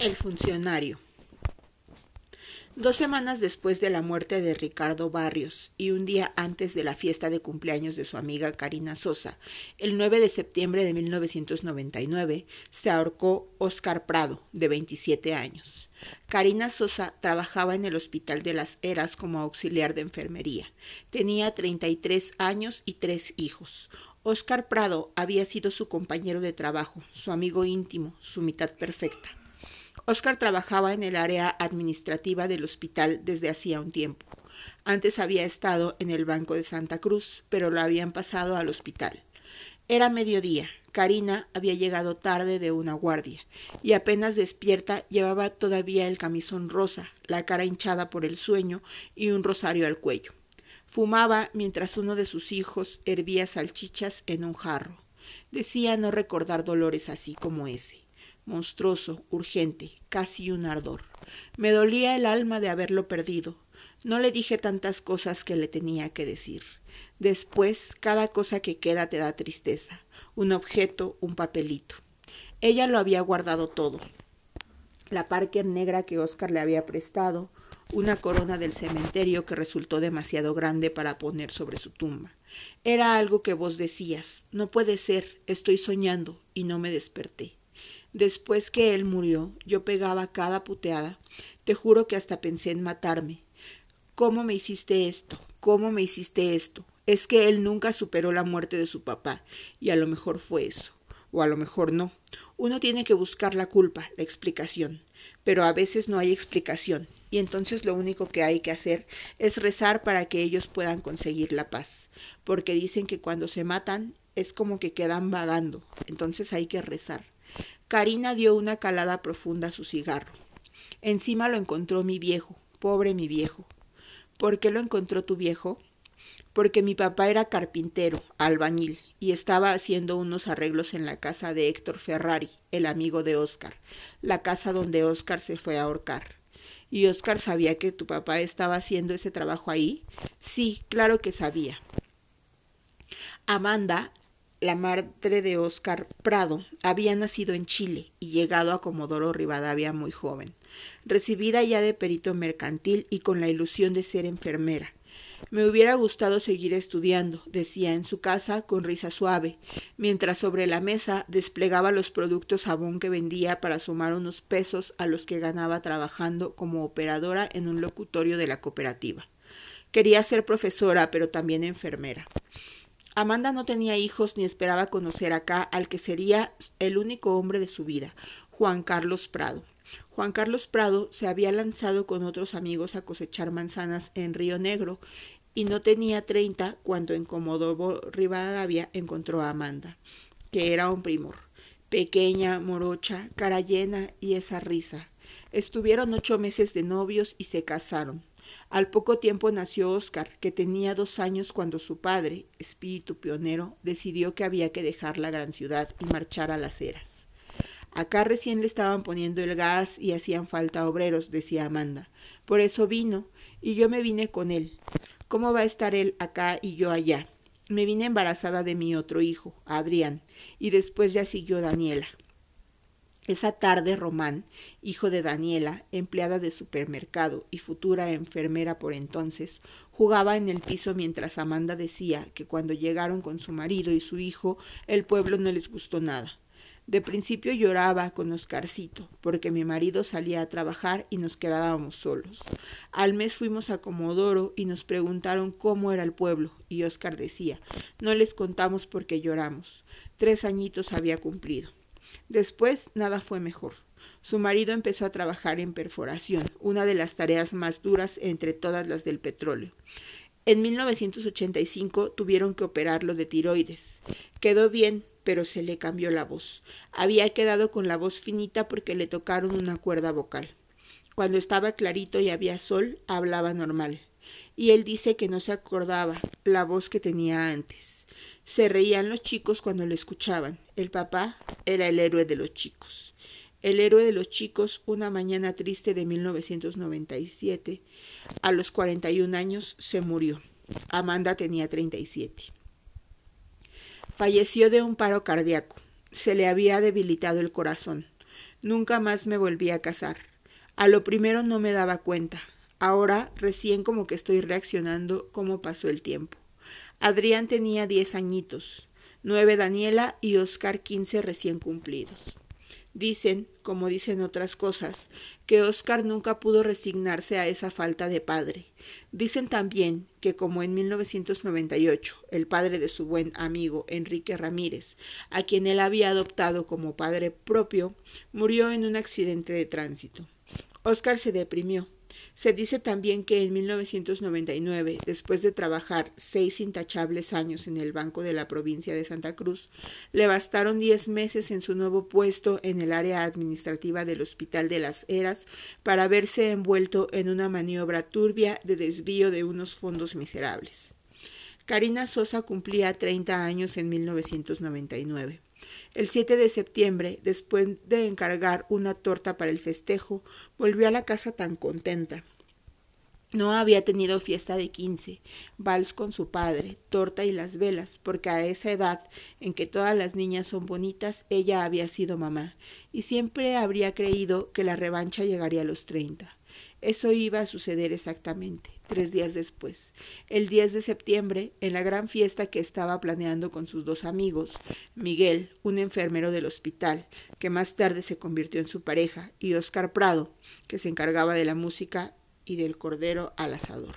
El funcionario. Dos semanas después de la muerte de Ricardo Barrios y un día antes de la fiesta de cumpleaños de su amiga Karina Sosa, el 9 de septiembre de 1999, se ahorcó Oscar Prado, de 27 años. Karina Sosa trabajaba en el Hospital de las Heras como auxiliar de enfermería. Tenía 33 años y tres hijos. Oscar Prado había sido su compañero de trabajo, su amigo íntimo, su mitad perfecta. Oscar trabajaba en el área administrativa del hospital desde hacía un tiempo. Antes había estado en el Banco de Santa Cruz, pero lo habían pasado al hospital. Era mediodía. Karina había llegado tarde de una guardia, y apenas despierta llevaba todavía el camisón rosa, la cara hinchada por el sueño y un rosario al cuello. Fumaba mientras uno de sus hijos hervía salchichas en un jarro. Decía no recordar dolores así como ese monstruoso, urgente, casi un ardor. Me dolía el alma de haberlo perdido. No le dije tantas cosas que le tenía que decir. Después, cada cosa que queda te da tristeza. Un objeto, un papelito. Ella lo había guardado todo. La Parker negra que Oscar le había prestado, una corona del cementerio que resultó demasiado grande para poner sobre su tumba. Era algo que vos decías, no puede ser, estoy soñando, y no me desperté. Después que él murió, yo pegaba cada puteada. Te juro que hasta pensé en matarme. ¿Cómo me hiciste esto? ¿Cómo me hiciste esto? Es que él nunca superó la muerte de su papá, y a lo mejor fue eso, o a lo mejor no. Uno tiene que buscar la culpa, la explicación, pero a veces no hay explicación, y entonces lo único que hay que hacer es rezar para que ellos puedan conseguir la paz, porque dicen que cuando se matan es como que quedan vagando, entonces hay que rezar. Karina dio una calada profunda a su cigarro. Encima lo encontró mi viejo, pobre mi viejo. ¿Por qué lo encontró tu viejo? Porque mi papá era carpintero, albañil, y estaba haciendo unos arreglos en la casa de Héctor Ferrari, el amigo de Oscar, la casa donde Oscar se fue a ahorcar. ¿Y Oscar sabía que tu papá estaba haciendo ese trabajo ahí? Sí, claro que sabía. Amanda la madre de Oscar Prado, había nacido en Chile y llegado a Comodoro Rivadavia muy joven, recibida ya de perito mercantil y con la ilusión de ser enfermera. Me hubiera gustado seguir estudiando, decía en su casa con risa suave, mientras sobre la mesa desplegaba los productos sabón que vendía para sumar unos pesos a los que ganaba trabajando como operadora en un locutorio de la cooperativa. Quería ser profesora, pero también enfermera. Amanda no tenía hijos ni esperaba conocer acá al que sería el único hombre de su vida, Juan Carlos Prado. Juan Carlos Prado se había lanzado con otros amigos a cosechar manzanas en Río Negro y no tenía treinta cuando en Comodoro Rivadavia encontró a Amanda, que era un primor, pequeña, morocha, cara llena y esa risa. Estuvieron ocho meses de novios y se casaron. Al poco tiempo nació Oscar, que tenía dos años cuando su padre, espíritu pionero, decidió que había que dejar la gran ciudad y marchar a las eras. Acá recién le estaban poniendo el gas y hacían falta obreros, decía Amanda. Por eso vino, y yo me vine con él. ¿Cómo va a estar él acá y yo allá? Me vine embarazada de mi otro hijo, Adrián, y después ya siguió Daniela. Esa tarde Román, hijo de Daniela, empleada de supermercado y futura enfermera por entonces, jugaba en el piso mientras Amanda decía que cuando llegaron con su marido y su hijo el pueblo no les gustó nada. De principio lloraba con Oscarcito, porque mi marido salía a trabajar y nos quedábamos solos. Al mes fuimos a Comodoro y nos preguntaron cómo era el pueblo, y Oscar decía, no les contamos porque lloramos. Tres añitos había cumplido. Después nada fue mejor. Su marido empezó a trabajar en perforación, una de las tareas más duras entre todas las del petróleo. En 1985 tuvieron que operarlo de tiroides. Quedó bien, pero se le cambió la voz. Había quedado con la voz finita porque le tocaron una cuerda vocal. Cuando estaba clarito y había sol, hablaba normal. Y él dice que no se acordaba la voz que tenía antes. Se reían los chicos cuando lo escuchaban. El papá era el héroe de los chicos. El héroe de los chicos, una mañana triste de 1997, a los 41 años, se murió. Amanda tenía 37. Falleció de un paro cardíaco. Se le había debilitado el corazón. Nunca más me volví a casar. A lo primero no me daba cuenta. Ahora recién como que estoy reaccionando cómo pasó el tiempo. Adrián tenía diez añitos, nueve Daniela y Oscar quince recién cumplidos. Dicen, como dicen otras cosas, que Oscar nunca pudo resignarse a esa falta de padre. Dicen también que como en 1998 el padre de su buen amigo Enrique Ramírez, a quien él había adoptado como padre propio, murió en un accidente de tránsito. Oscar se deprimió se dice también que en 1999, después de trabajar seis intachables años en el Banco de la provincia de Santa Cruz, le bastaron diez meses en su nuevo puesto en el área administrativa del Hospital de las Heras para verse envuelto en una maniobra turbia de desvío de unos fondos miserables. Karina Sosa cumplía 30 años en 1999. El 7 de septiembre, después de encargar una torta para el festejo, volvió a la casa tan contenta. No había tenido fiesta de quince, vals con su padre, torta y las velas, porque a esa edad en que todas las niñas son bonitas, ella había sido mamá, y siempre habría creído que la revancha llegaría a los treinta. Eso iba a suceder exactamente, tres días después, el 10 de septiembre, en la gran fiesta que estaba planeando con sus dos amigos, Miguel, un enfermero del hospital, que más tarde se convirtió en su pareja, y Oscar Prado, que se encargaba de la música y del cordero al asador.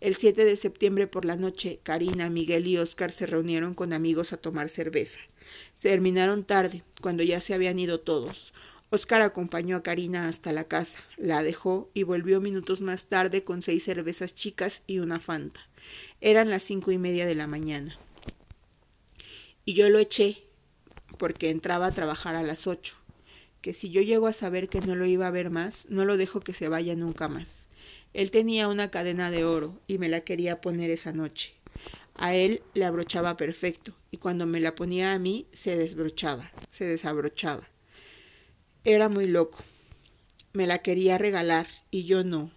El 7 de septiembre por la noche, Karina, Miguel y Oscar se reunieron con amigos a tomar cerveza. Se terminaron tarde, cuando ya se habían ido todos. Oscar acompañó a Karina hasta la casa, la dejó y volvió minutos más tarde con seis cervezas chicas y una fanta. Eran las cinco y media de la mañana. Y yo lo eché porque entraba a trabajar a las ocho, que si yo llego a saber que no lo iba a ver más, no lo dejo que se vaya nunca más. Él tenía una cadena de oro y me la quería poner esa noche. A él le abrochaba perfecto y cuando me la ponía a mí se desbrochaba, se desabrochaba. Era muy loco. Me la quería regalar y yo no.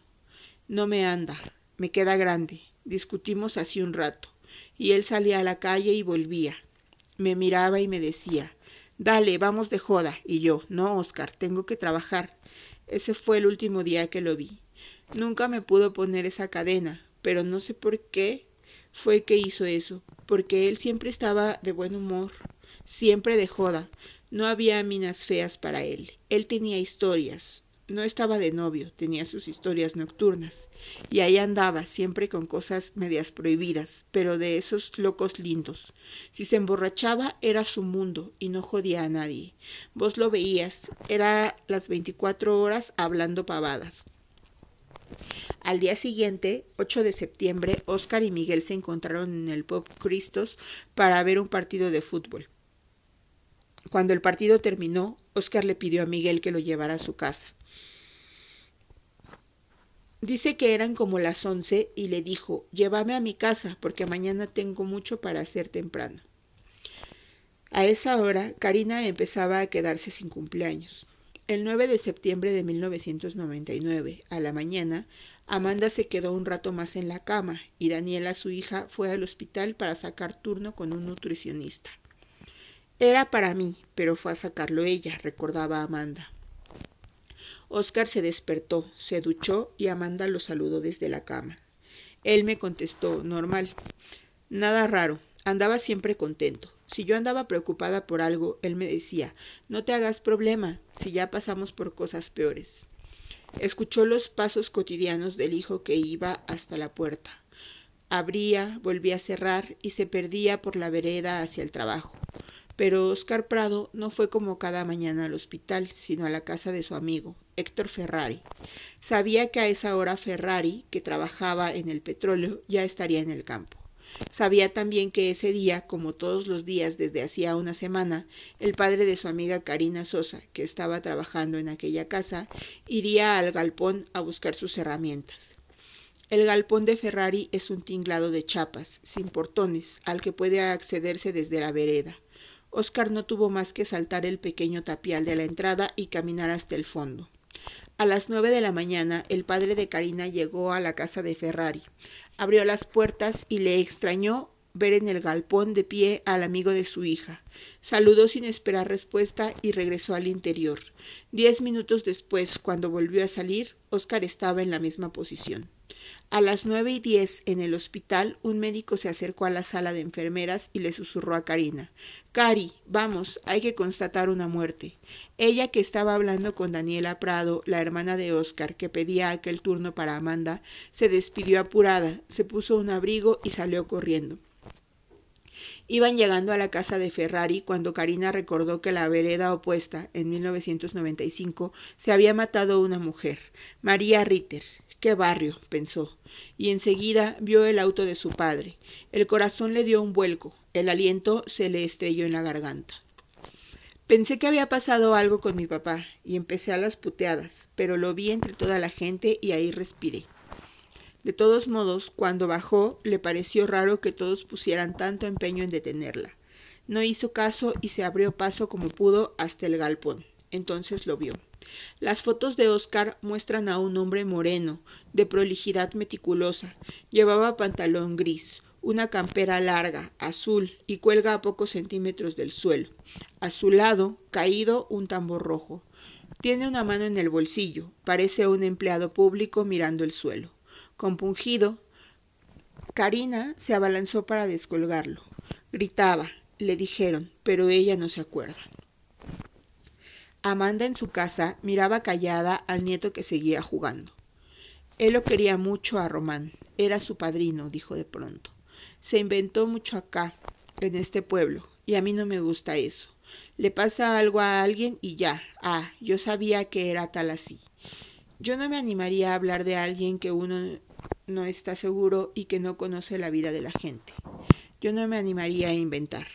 No me anda, me queda grande. Discutimos así un rato, y él salía a la calle y volvía. Me miraba y me decía, Dale, vamos de joda. Y yo, no, Oscar, tengo que trabajar. Ese fue el último día que lo vi. Nunca me pudo poner esa cadena, pero no sé por qué fue que hizo eso, porque él siempre estaba de buen humor, siempre de joda, no había minas feas para él. Él tenía historias. No estaba de novio, tenía sus historias nocturnas. Y ahí andaba, siempre con cosas medias prohibidas, pero de esos locos lindos. Si se emborrachaba, era su mundo y no jodía a nadie. Vos lo veías, era las veinticuatro horas hablando pavadas. Al día siguiente, 8 de septiembre, Oscar y Miguel se encontraron en el Pop Cristos para ver un partido de fútbol. Cuando el partido terminó, Oscar le pidió a Miguel que lo llevara a su casa. Dice que eran como las once y le dijo, llévame a mi casa porque mañana tengo mucho para hacer temprano. A esa hora, Karina empezaba a quedarse sin cumpleaños. El 9 de septiembre de 1999, a la mañana, Amanda se quedó un rato más en la cama y Daniela, su hija, fue al hospital para sacar turno con un nutricionista. Era para mí, pero fue a sacarlo ella, recordaba Amanda. Oscar se despertó, se duchó y Amanda lo saludó desde la cama. Él me contestó, normal. Nada raro, andaba siempre contento. Si yo andaba preocupada por algo, él me decía, no te hagas problema, si ya pasamos por cosas peores. Escuchó los pasos cotidianos del hijo que iba hasta la puerta. Abría, volvía a cerrar y se perdía por la vereda hacia el trabajo. Pero Oscar Prado no fue como cada mañana al hospital, sino a la casa de su amigo, Héctor Ferrari. Sabía que a esa hora Ferrari, que trabajaba en el petróleo, ya estaría en el campo. Sabía también que ese día, como todos los días desde hacía una semana, el padre de su amiga Karina Sosa, que estaba trabajando en aquella casa, iría al galpón a buscar sus herramientas. El galpón de Ferrari es un tinglado de chapas, sin portones, al que puede accederse desde la vereda. Oscar no tuvo más que saltar el pequeño tapial de la entrada y caminar hasta el fondo. A las nueve de la mañana el padre de Karina llegó a la casa de Ferrari. Abrió las puertas y le extrañó ver en el galpón de pie al amigo de su hija. Saludó sin esperar respuesta y regresó al interior. Diez minutos después, cuando volvió a salir, Oscar estaba en la misma posición. A las nueve y diez en el hospital, un médico se acercó a la sala de enfermeras y le susurró a Karina Cari, vamos, hay que constatar una muerte. Ella, que estaba hablando con Daniela Prado, la hermana de Oscar, que pedía aquel turno para Amanda, se despidió apurada, se puso un abrigo y salió corriendo. Iban llegando a la casa de Ferrari cuando Karina recordó que la vereda opuesta, en 1995, se había matado una mujer, María Ritter. Qué barrio, pensó, y enseguida vio el auto de su padre. El corazón le dio un vuelco, el aliento se le estrelló en la garganta. Pensé que había pasado algo con mi papá, y empecé a las puteadas, pero lo vi entre toda la gente y ahí respiré. De todos modos, cuando bajó, le pareció raro que todos pusieran tanto empeño en detenerla. No hizo caso y se abrió paso como pudo hasta el galpón. Entonces lo vio. Las fotos de Oscar muestran a un hombre moreno, de prolijidad meticulosa. Llevaba pantalón gris, una campera larga, azul, y cuelga a pocos centímetros del suelo. A su lado, caído, un tambor rojo. Tiene una mano en el bolsillo. Parece un empleado público mirando el suelo. Compungido, Karina se abalanzó para descolgarlo. Gritaba, le dijeron, pero ella no se acuerda. Amanda en su casa miraba callada al nieto que seguía jugando. Él lo quería mucho a Román. Era su padrino, dijo de pronto. Se inventó mucho acá, en este pueblo, y a mí no me gusta eso. Le pasa algo a alguien y ya. Ah, yo sabía que era tal así. Yo no me animaría a hablar de alguien que uno no está seguro y que no conoce la vida de la gente. Yo no me animaría a inventar.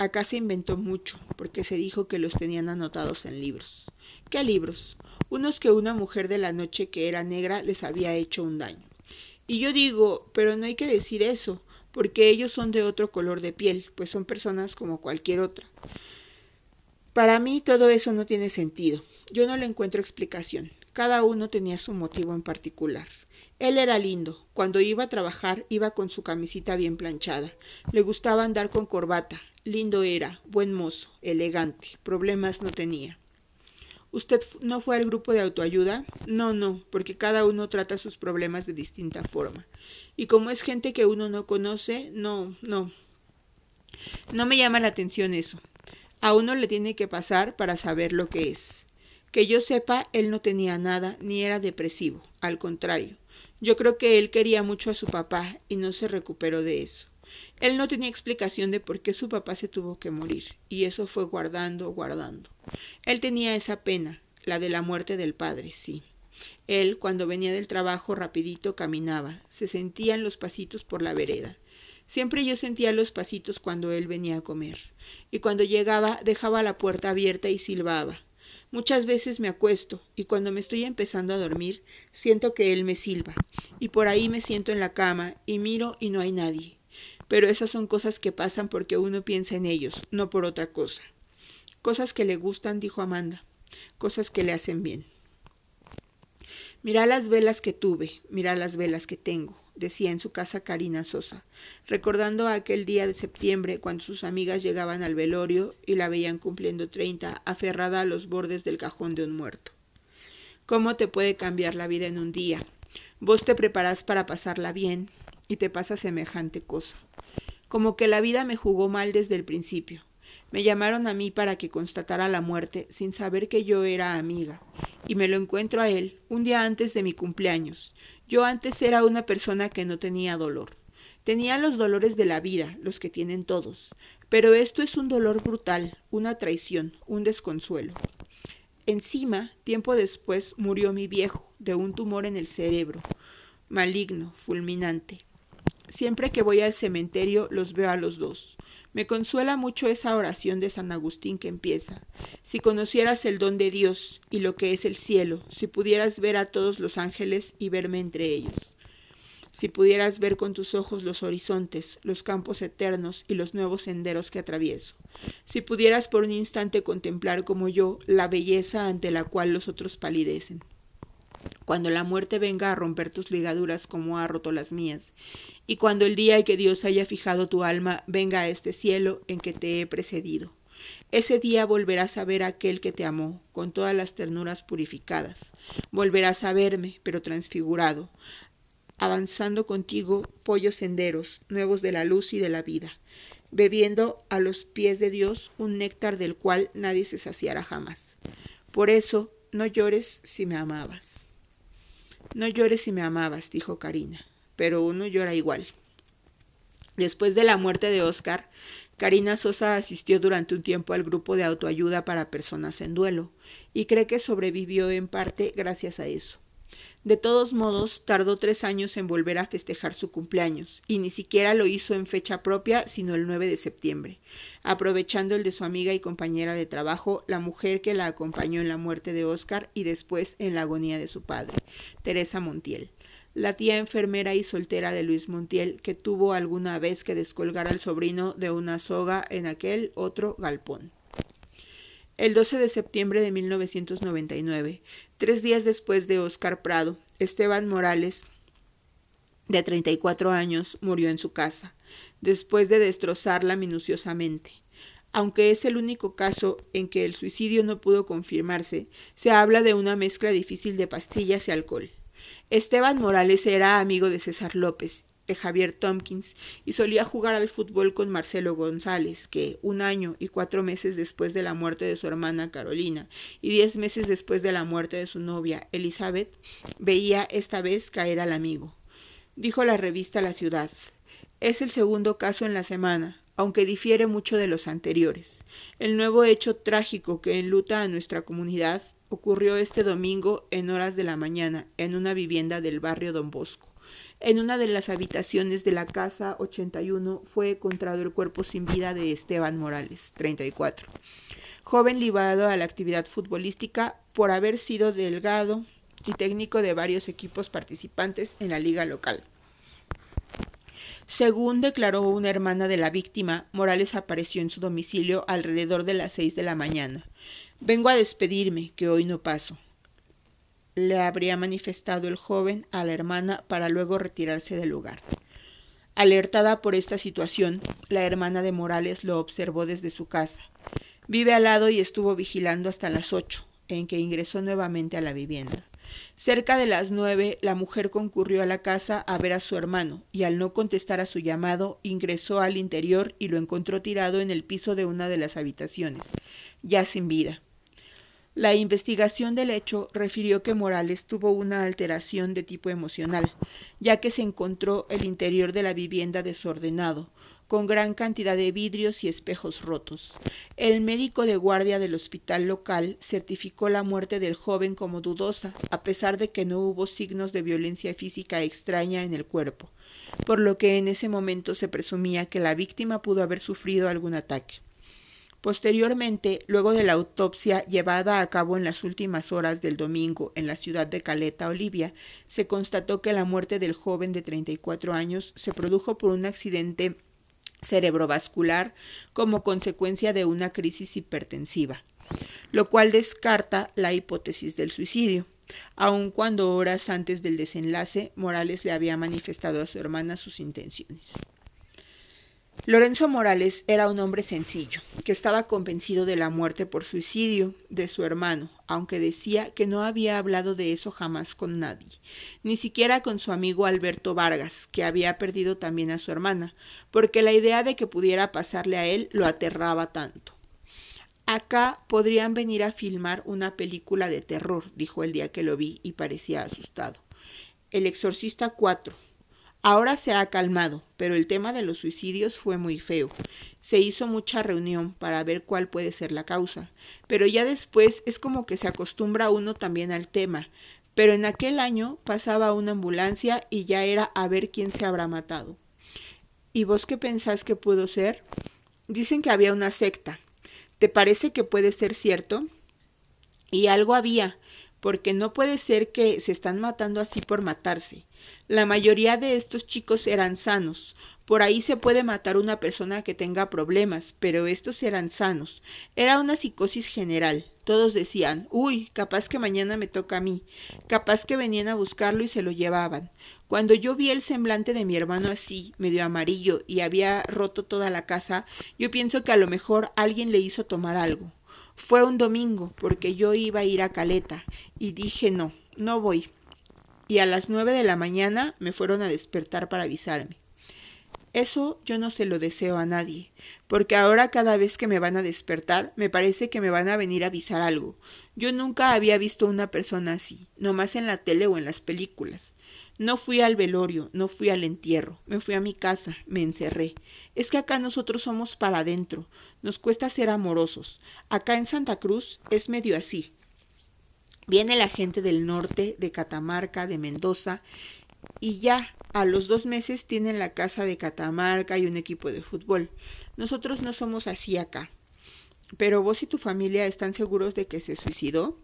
Acá se inventó mucho, porque se dijo que los tenían anotados en libros. ¿Qué libros? Unos que una mujer de la noche que era negra les había hecho un daño. Y yo digo, pero no hay que decir eso, porque ellos son de otro color de piel, pues son personas como cualquier otra. Para mí todo eso no tiene sentido. Yo no le encuentro explicación. Cada uno tenía su motivo en particular. Él era lindo. Cuando iba a trabajar iba con su camisita bien planchada. Le gustaba andar con corbata. Lindo era, buen mozo, elegante, problemas no tenía. ¿Usted no fue al grupo de autoayuda? No, no, porque cada uno trata sus problemas de distinta forma. Y como es gente que uno no conoce, no, no. No me llama la atención eso. A uno le tiene que pasar para saber lo que es. Que yo sepa, él no tenía nada, ni era depresivo. Al contrario, yo creo que él quería mucho a su papá y no se recuperó de eso. Él no tenía explicación de por qué su papá se tuvo que morir, y eso fue guardando, guardando. Él tenía esa pena, la de la muerte del padre, sí. Él, cuando venía del trabajo rapidito, caminaba, se sentían los pasitos por la vereda. Siempre yo sentía los pasitos cuando él venía a comer, y cuando llegaba dejaba la puerta abierta y silbaba. Muchas veces me acuesto, y cuando me estoy empezando a dormir, siento que él me silba, y por ahí me siento en la cama, y miro y no hay nadie pero esas son cosas que pasan porque uno piensa en ellos, no por otra cosa. Cosas que le gustan, dijo Amanda, cosas que le hacen bien. Mira las velas que tuve, mira las velas que tengo, decía en su casa Karina Sosa, recordando aquel día de septiembre cuando sus amigas llegaban al velorio y la veían cumpliendo treinta, aferrada a los bordes del cajón de un muerto. ¿Cómo te puede cambiar la vida en un día? Vos te preparás para pasarla bien, y te pasa semejante cosa. Como que la vida me jugó mal desde el principio. Me llamaron a mí para que constatara la muerte sin saber que yo era amiga, y me lo encuentro a él un día antes de mi cumpleaños. Yo antes era una persona que no tenía dolor. Tenía los dolores de la vida, los que tienen todos, pero esto es un dolor brutal, una traición, un desconsuelo. Encima, tiempo después, murió mi viejo, de un tumor en el cerebro, maligno, fulminante. Siempre que voy al cementerio los veo a los dos. Me consuela mucho esa oración de San Agustín que empieza. Si conocieras el don de Dios y lo que es el cielo, si pudieras ver a todos los ángeles y verme entre ellos. Si pudieras ver con tus ojos los horizontes, los campos eternos y los nuevos senderos que atravieso. Si pudieras por un instante contemplar como yo la belleza ante la cual los otros palidecen. Cuando la muerte venga a romper tus ligaduras como ha roto las mías, y cuando el día en que Dios haya fijado tu alma venga a este cielo en que te he precedido. Ese día volverás a ver a aquel que te amó, con todas las ternuras purificadas. Volverás a verme, pero transfigurado, avanzando contigo pollos senderos, nuevos de la luz y de la vida, bebiendo a los pies de Dios un néctar del cual nadie se saciará jamás. Por eso, no llores si me amabas. No llores si me amabas, dijo Karina, pero uno llora igual. Después de la muerte de Oscar, Karina Sosa asistió durante un tiempo al grupo de autoayuda para personas en duelo, y cree que sobrevivió en parte gracias a eso. De todos modos, tardó tres años en volver a festejar su cumpleaños, y ni siquiera lo hizo en fecha propia, sino el 9 de septiembre, aprovechando el de su amiga y compañera de trabajo, la mujer que la acompañó en la muerte de Oscar y después en la agonía de su padre, Teresa Montiel, la tía enfermera y soltera de Luis Montiel, que tuvo alguna vez que descolgar al sobrino de una soga en aquel otro galpón. El 12 de septiembre de 1999, tres días después de Oscar Prado, Esteban Morales, de 34 años, murió en su casa, después de destrozarla minuciosamente. Aunque es el único caso en que el suicidio no pudo confirmarse, se habla de una mezcla difícil de pastillas y alcohol. Esteban Morales era amigo de César López de Javier Tompkins y solía jugar al fútbol con Marcelo González, que un año y cuatro meses después de la muerte de su hermana Carolina y diez meses después de la muerte de su novia Elizabeth, veía esta vez caer al amigo. Dijo la revista La Ciudad. Es el segundo caso en la semana, aunque difiere mucho de los anteriores. El nuevo hecho trágico que enluta a nuestra comunidad ocurrió este domingo en horas de la mañana en una vivienda del barrio Don Bosco. En una de las habitaciones de la casa 81 fue encontrado el cuerpo sin vida de Esteban Morales, 34, joven libado a la actividad futbolística por haber sido delgado y técnico de varios equipos participantes en la liga local. Según declaró una hermana de la víctima, Morales apareció en su domicilio alrededor de las seis de la mañana. Vengo a despedirme, que hoy no paso le habría manifestado el joven a la hermana para luego retirarse del lugar. Alertada por esta situación, la hermana de Morales lo observó desde su casa. Vive al lado y estuvo vigilando hasta las ocho, en que ingresó nuevamente a la vivienda. Cerca de las nueve, la mujer concurrió a la casa a ver a su hermano, y al no contestar a su llamado, ingresó al interior y lo encontró tirado en el piso de una de las habitaciones, ya sin vida. La investigación del hecho refirió que Morales tuvo una alteración de tipo emocional, ya que se encontró el interior de la vivienda desordenado, con gran cantidad de vidrios y espejos rotos. El médico de guardia del hospital local certificó la muerte del joven como dudosa, a pesar de que no hubo signos de violencia física extraña en el cuerpo, por lo que en ese momento se presumía que la víctima pudo haber sufrido algún ataque. Posteriormente, luego de la autopsia llevada a cabo en las últimas horas del domingo en la ciudad de Caleta, Olivia, se constató que la muerte del joven de 34 años se produjo por un accidente cerebrovascular como consecuencia de una crisis hipertensiva, lo cual descarta la hipótesis del suicidio, aun cuando horas antes del desenlace Morales le había manifestado a su hermana sus intenciones. Lorenzo Morales era un hombre sencillo, que estaba convencido de la muerte por suicidio de su hermano, aunque decía que no había hablado de eso jamás con nadie, ni siquiera con su amigo Alberto Vargas, que había perdido también a su hermana, porque la idea de que pudiera pasarle a él lo aterraba tanto. Acá podrían venir a filmar una película de terror, dijo el día que lo vi y parecía asustado. El Exorcista 4, Ahora se ha calmado, pero el tema de los suicidios fue muy feo. Se hizo mucha reunión para ver cuál puede ser la causa, pero ya después es como que se acostumbra uno también al tema. Pero en aquel año pasaba una ambulancia y ya era a ver quién se habrá matado. ¿Y vos qué pensás que pudo ser? Dicen que había una secta. ¿Te parece que puede ser cierto? Y algo había, porque no puede ser que se están matando así por matarse. La mayoría de estos chicos eran sanos. Por ahí se puede matar una persona que tenga problemas, pero estos eran sanos. Era una psicosis general. Todos decían, uy, capaz que mañana me toca a mí, capaz que venían a buscarlo y se lo llevaban. Cuando yo vi el semblante de mi hermano así, medio amarillo, y había roto toda la casa, yo pienso que a lo mejor alguien le hizo tomar algo. Fue un domingo, porque yo iba a ir a Caleta, y dije no, no voy. Y a las nueve de la mañana me fueron a despertar para avisarme. Eso yo no se lo deseo a nadie, porque ahora cada vez que me van a despertar me parece que me van a venir a avisar algo. Yo nunca había visto una persona así, nomás en la tele o en las películas. No fui al velorio, no fui al entierro, me fui a mi casa, me encerré. Es que acá nosotros somos para adentro, nos cuesta ser amorosos. Acá en Santa Cruz es medio así. Viene la gente del norte, de Catamarca, de Mendoza, y ya a los dos meses tienen la casa de Catamarca y un equipo de fútbol. Nosotros no somos así acá. Pero vos y tu familia están seguros de que se suicidó?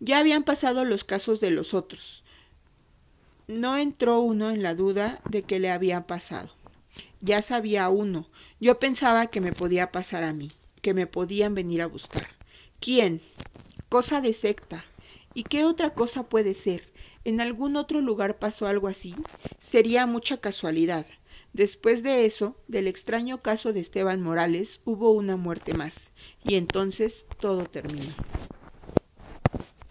Ya habían pasado los casos de los otros. No entró uno en la duda de que le había pasado. Ya sabía uno. Yo pensaba que me podía pasar a mí, que me podían venir a buscar. ¿Quién? Cosa de secta. ¿Y qué otra cosa puede ser? ¿En algún otro lugar pasó algo así? Sería mucha casualidad. Después de eso, del extraño caso de Esteban Morales, hubo una muerte más, y entonces todo terminó.